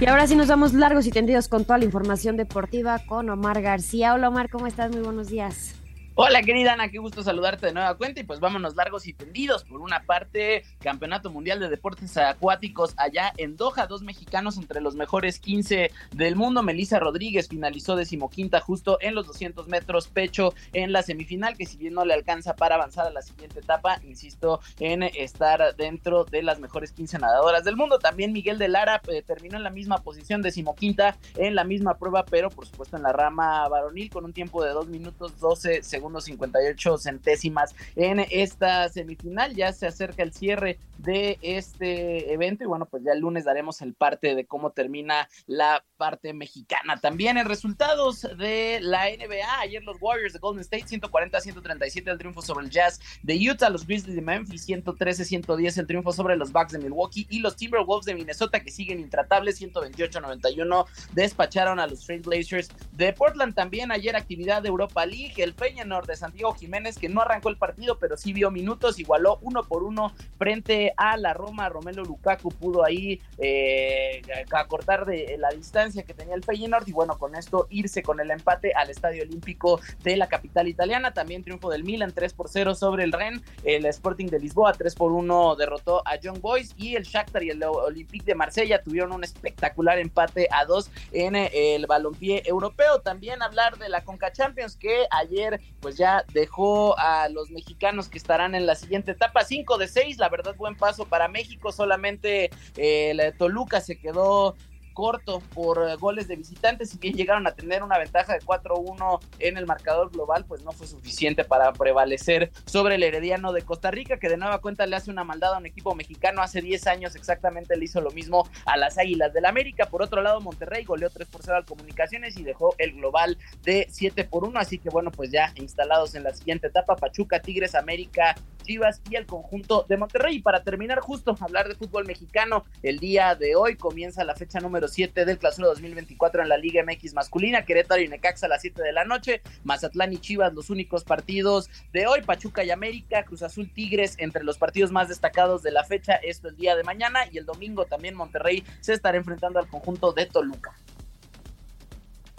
Y ahora sí nos vamos largos y tendidos con toda la información deportiva con Omar García. Hola Omar, ¿cómo estás? Muy buenos días. Hola querida Ana, qué gusto saludarte de nueva cuenta y pues vámonos largos y tendidos. Por una parte, Campeonato Mundial de Deportes Acuáticos allá en Doha, dos mexicanos entre los mejores 15 del mundo. Melissa Rodríguez finalizó decimoquinta justo en los 200 metros pecho en la semifinal, que si bien no le alcanza para avanzar a la siguiente etapa, insisto en estar dentro de las mejores 15 nadadoras del mundo. También Miguel de Lara eh, terminó en la misma posición, decimoquinta en la misma prueba, pero por supuesto en la rama varonil con un tiempo de 2 minutos 12 segundos 58 centésimas en esta semifinal. Ya se acerca el cierre de este evento y bueno, pues ya el lunes daremos el parte de cómo termina la parte mexicana. También en resultados de la NBA, ayer los Warriors de Golden State 140-137 el triunfo sobre el Jazz de Utah, los Grizzlies de Memphis 113-110 el triunfo sobre los Bucks de Milwaukee y los Timberwolves de Minnesota que siguen intratables 128-91 despacharon a los Blazers de Portland. También ayer actividad de Europa League, el Peña de Santiago Jiménez, que no arrancó el partido, pero sí vio minutos, igualó uno por uno frente a la Roma. Romelo Lukaku pudo ahí eh, acortar de la distancia que tenía el Feyenoord y bueno, con esto irse con el empate al Estadio Olímpico de la capital italiana. También triunfo del Milan 3 por 0 sobre el Ren. El Sporting de Lisboa 3 por 1 derrotó a Young Boys y el Shakhtar y el Olympique de Marsella tuvieron un espectacular empate a 2 en el balompié europeo. También hablar de la Conca Champions que ayer pues ya dejó a los mexicanos que estarán en la siguiente etapa, 5 de 6, la verdad buen paso para México, solamente eh, el Toluca se quedó corto por eh, goles de visitantes, si bien llegaron a tener una ventaja de 4-1 en el marcador global, pues no fue suficiente para prevalecer sobre el Herediano de Costa Rica, que de nueva cuenta le hace una maldad a un equipo mexicano. Hace 10 años exactamente le hizo lo mismo a las Águilas del América. Por otro lado, Monterrey goleó 3 por 0 al Comunicaciones y dejó el global de 7 por 1. Así que bueno, pues ya instalados en la siguiente etapa, Pachuca, Tigres, América, Chivas y el conjunto de Monterrey. Y para terminar, justo hablar de fútbol mexicano, el día de hoy comienza la fecha número 7 del clausura 2024 en la Liga MX masculina. Querétaro y Necaxa a las 7 de la noche. Mazatlán y Chivas, los únicos partidos de hoy. Pachuca y América, Cruz Azul Tigres, entre los partidos más destacados de la fecha. Esto el día de mañana. Y el domingo también Monterrey se estará enfrentando al conjunto de Toluca.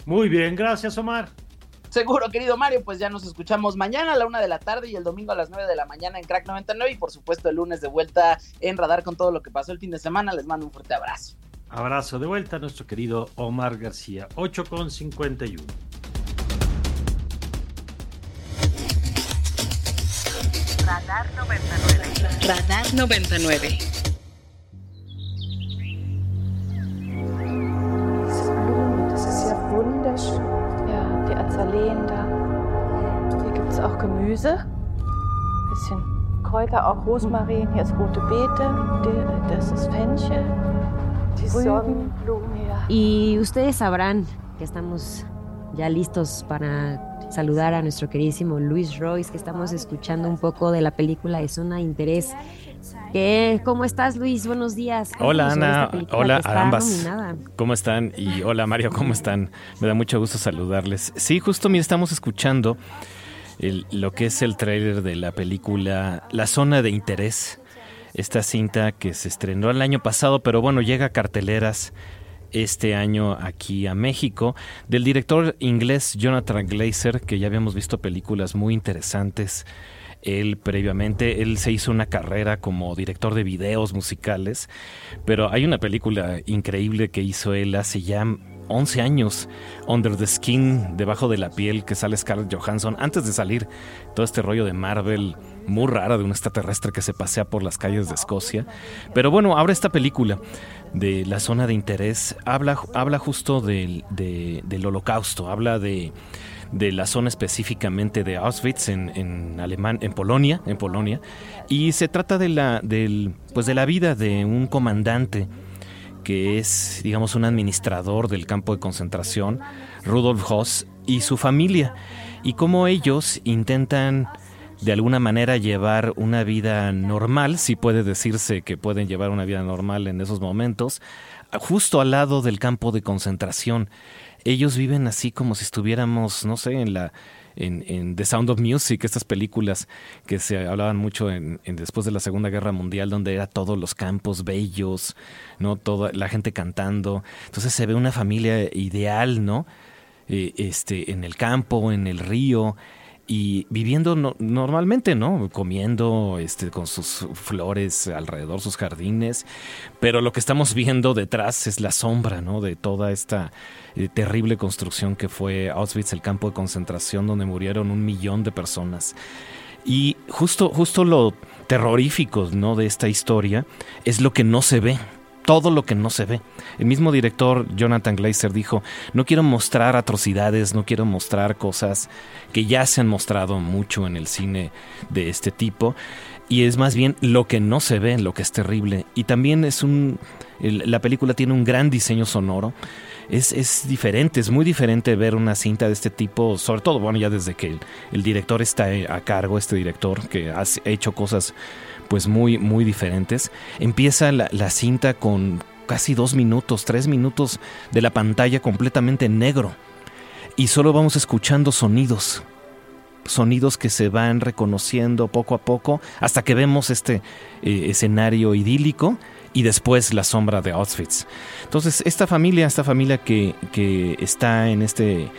Muy bien, gracias Omar. Seguro, querido Mario, pues ya nos escuchamos mañana a la una de la tarde y el domingo a las nueve de la mañana en Crack 99 y por supuesto el lunes de vuelta en Radar con todo lo que pasó el fin de semana. Les mando un fuerte abrazo. Abrazo de vuelta a nuestro querido Omar García, 8 con 51. Radar 99. Radar 99. Azaleen da. Hier gibt es auch Gemüse. Bisschen Kräuter, auch Rosmarin. Hier ist rote Beete. Das ist Fenchel. Ja. Y ustedes sabrán que estamos ya listos para saludar a nuestro queridísimo Luis Royce, que estamos escuchando un poco de la película de Zona de Interés. ¿Qué? ¿Cómo estás, Luis? Buenos días. Hola, Ana. Hola a ambas. ¿Cómo están? Y hola, Mario, ¿cómo están? Me da mucho gusto saludarles. Sí, justo, mira, estamos escuchando lo que es el tráiler de la película La Zona de Interés. Esta cinta que se estrenó el año pasado, pero bueno, llega a carteleras este año aquí a México, del director inglés Jonathan Glazer, que ya habíamos visto películas muy interesantes. Él previamente, él se hizo una carrera como director de videos musicales, pero hay una película increíble que hizo él hace ya 11 años, Under the Skin, debajo de la piel, que sale Scarlett Johansson, antes de salir todo este rollo de Marvel muy rara de un extraterrestre que se pasea por las calles de Escocia. Pero bueno, ahora esta película de la zona de interés. Habla, habla justo del, del holocausto, habla de, de, la zona específicamente de Auschwitz en, en, en Polonia, en Polonia, y se trata de la, del, pues de la vida de un comandante que es, digamos, un administrador del campo de concentración, Rudolf Hoss, y su familia, y cómo ellos intentan de alguna manera llevar una vida normal, si puede decirse que pueden llevar una vida normal en esos momentos, justo al lado del campo de concentración. Ellos viven así como si estuviéramos, no sé, en la en, The Sound of Music, estas películas que se hablaban mucho en, después de la Segunda Guerra Mundial, donde era todos los campos bellos, ¿no? Toda la gente cantando. Entonces se ve una familia ideal, ¿no? Eh, este, en el campo, en el río, y viviendo normalmente, ¿no? Comiendo este, con sus flores alrededor, sus jardines. Pero lo que estamos viendo detrás es la sombra, ¿no? De toda esta eh, terrible construcción que fue Auschwitz, el campo de concentración donde murieron un millón de personas. Y justo, justo lo terrorífico, ¿no? De esta historia es lo que no se ve todo lo que no se ve. El mismo director Jonathan Glazer dijo, no quiero mostrar atrocidades, no quiero mostrar cosas que ya se han mostrado mucho en el cine de este tipo, y es más bien lo que no se ve, lo que es terrible. Y también es un... la película tiene un gran diseño sonoro. Es, es, diferente, es muy diferente ver una cinta de este tipo, sobre todo, bueno, ya desde que el, el director está a cargo, este director que ha hecho cosas pues muy, muy diferentes. Empieza la, cinta con casi dos minutos, tres minutos de la pantalla completamente negro. Y solo vamos escuchando sonidos. Sonidos que se van reconociendo poco a poco hasta que vemos este eh, escenario idílico y después la sombra de Auschwitz. Entonces, esta familia, esta familia que, que está en este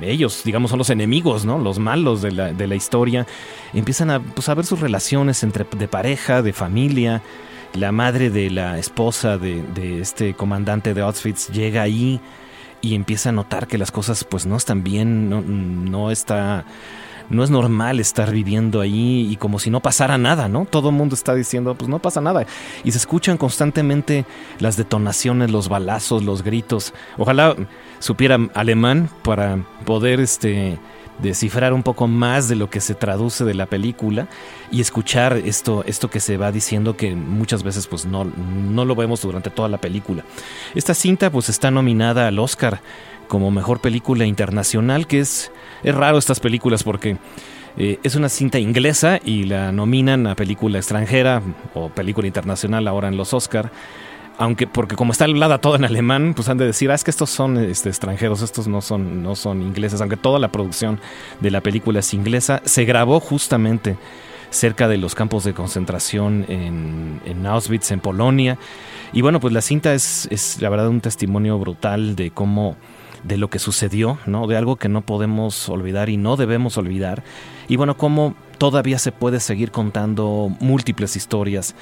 ellos, digamos, son los enemigos, ¿no? Los malos de la, de la historia. Empiezan a, pues, ver sus relaciones entre, de pareja, de familia. La madre de la esposa de, de este comandante de Auschwitz llega ahí y empieza a notar que las cosas pues no están bien, no, no está no es normal estar viviendo ahí y como si no pasara nada, ¿no? Todo el mundo está diciendo, pues no pasa nada. Y se escuchan constantemente las detonaciones, los balazos, los gritos. Ojalá supiera alemán para poder este descifrar un poco más de lo que se traduce de la película y escuchar esto, esto que se va diciendo que muchas veces pues no, no lo vemos durante toda la película. Esta cinta pues está nominada al Oscar como mejor película internacional, que es, es raro estas películas porque eh, es una cinta inglesa y la nominan a película extranjera o película internacional ahora en los Oscar. Aunque, porque como está hablada todo en alemán, pues han de decir, ah, es que estos son este, extranjeros, estos no son, no son ingleses, aunque toda la producción de la película es inglesa, se grabó justamente cerca de los campos de concentración en, en Auschwitz, en Polonia. Y bueno, pues la cinta es, es la verdad un testimonio brutal de cómo de lo que sucedió, ¿no? De algo que no podemos olvidar y no debemos olvidar. Y bueno, cómo todavía se puede seguir contando múltiples historias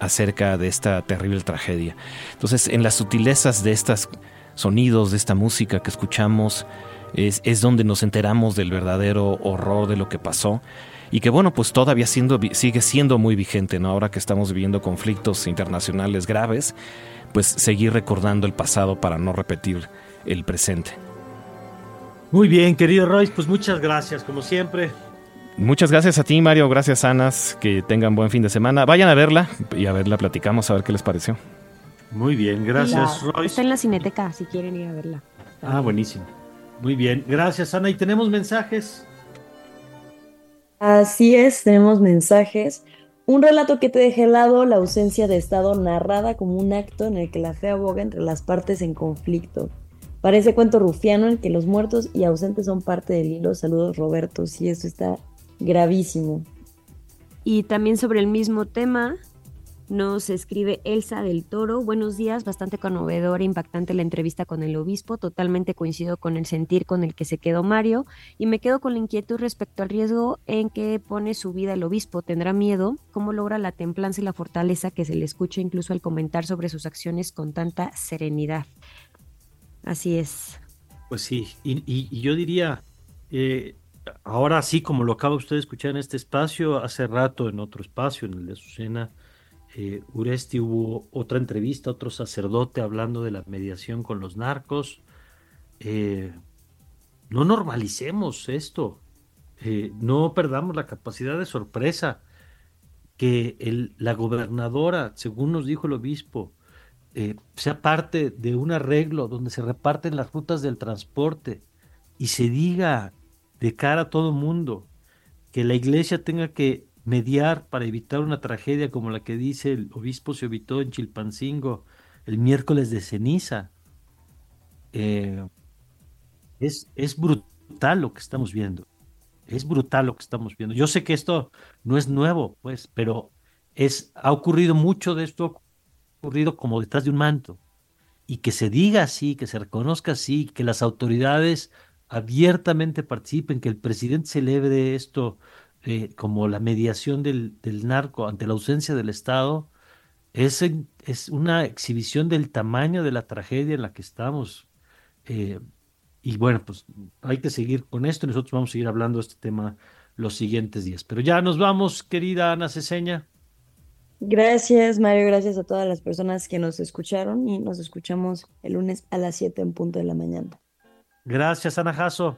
acerca de esta terrible tragedia. Entonces, en las sutilezas de estos sonidos, de esta música que escuchamos, es, es, donde nos enteramos del verdadero horror de lo que pasó y que bueno, pues todavía siendo, sigue siendo muy vigente, ¿no? Ahora que estamos viviendo conflictos internacionales graves, pues seguir recordando el pasado para no repetir el presente. Muy bien, querido Royce, pues muchas gracias, como siempre. Muchas gracias a ti, Mario. Gracias, Anas. Que tengan buen fin de semana. Vayan a verla y a verla platicamos, a ver qué les pareció. Muy bien, gracias, Royce. Está en la cineteca, si quieren ir a verla. Ah, buenísimo. Muy bien, gracias, Ana. ¿Y tenemos mensajes? Así es, tenemos mensajes. Un relato que te deja helado la ausencia de Estado narrada como un acto en el que la fe aboga entre las partes en conflicto. Parece cuento rufiano en que los muertos y ausentes son parte del hilo. Saludos Roberto, sí, eso está gravísimo. Y también sobre el mismo tema nos escribe Elsa del Toro. Buenos días, bastante conmovedora, e impactante la entrevista con el obispo. Totalmente coincido con el sentir con el que se quedó Mario. Y me quedo con la inquietud respecto al riesgo en que pone su vida el obispo. ¿Tendrá miedo? ¿Cómo logra la templanza y la fortaleza que se le escucha incluso al comentar sobre sus acciones con tanta serenidad? Así es. Pues sí, y, yo diría, eh, ahora sí, como lo acaba usted de escuchar en este espacio, hace rato en otro espacio, en el de Azucena, eh, Uresti hubo otra entrevista, otro sacerdote hablando de la mediación con los narcos. Eh, no normalicemos esto, no perdamos la capacidad de sorpresa que la gobernadora, según nos dijo el obispo, eh, sea parte de un arreglo donde se reparten las rutas del transporte y se diga de cara a todo mundo que la iglesia tenga que mediar para evitar una tragedia como la que dice el obispo se evitó en Chilpancingo el miércoles de ceniza. Eh, es, es brutal lo que estamos viendo. Es brutal lo que estamos viendo. Yo sé que esto no es nuevo, pues, pero es, ha ocurrido mucho de esto, ocurrido como detrás de un manto. Y que se diga así, que se reconozca así, que las autoridades abiertamente participen, que el presidente celebre esto eh, como la mediación del, narco ante la ausencia del Estado, es, es una exhibición del tamaño de la tragedia en la que estamos. Eh, y bueno, pues hay que seguir con esto. Nosotros vamos a seguir hablando de este tema los siguientes días. Pero ya nos vamos, querida Ana Ceseña. Gracias, Mario. Gracias a todas las personas que nos escucharon y nos escuchamos el lunes a las 7 en punto de la mañana. Gracias, Ana Jasso.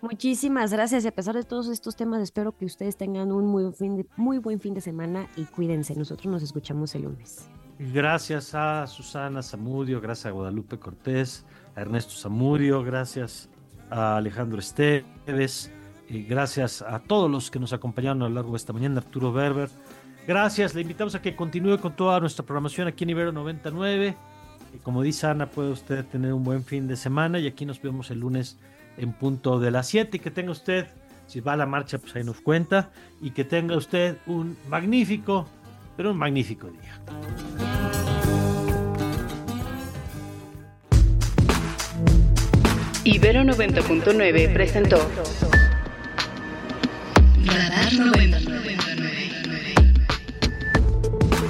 Muchísimas gracias y a pesar de todos estos temas espero que ustedes tengan un muy, fin de, muy buen fin de semana y cuídense. Nosotros nos escuchamos el lunes. Gracias a Susana Zamudio, gracias a Guadalupe Cortés, a Ernesto Zamudio, gracias a Alejandro Esteves, y gracias a todos los que nos acompañaron a lo largo de esta mañana, Arturo Berber. Gracias, le invitamos a que continúe con toda nuestra programación aquí en Ibero 99. Y como dice Ana, puede usted tener un buen fin de semana y aquí nos vemos el lunes en punto de las 7 y que tenga usted, si va a la marcha, pues ahí nos cuenta, y que tenga usted un magnífico, pero un magnífico día. Ibero 90.9 presentó Radar 99.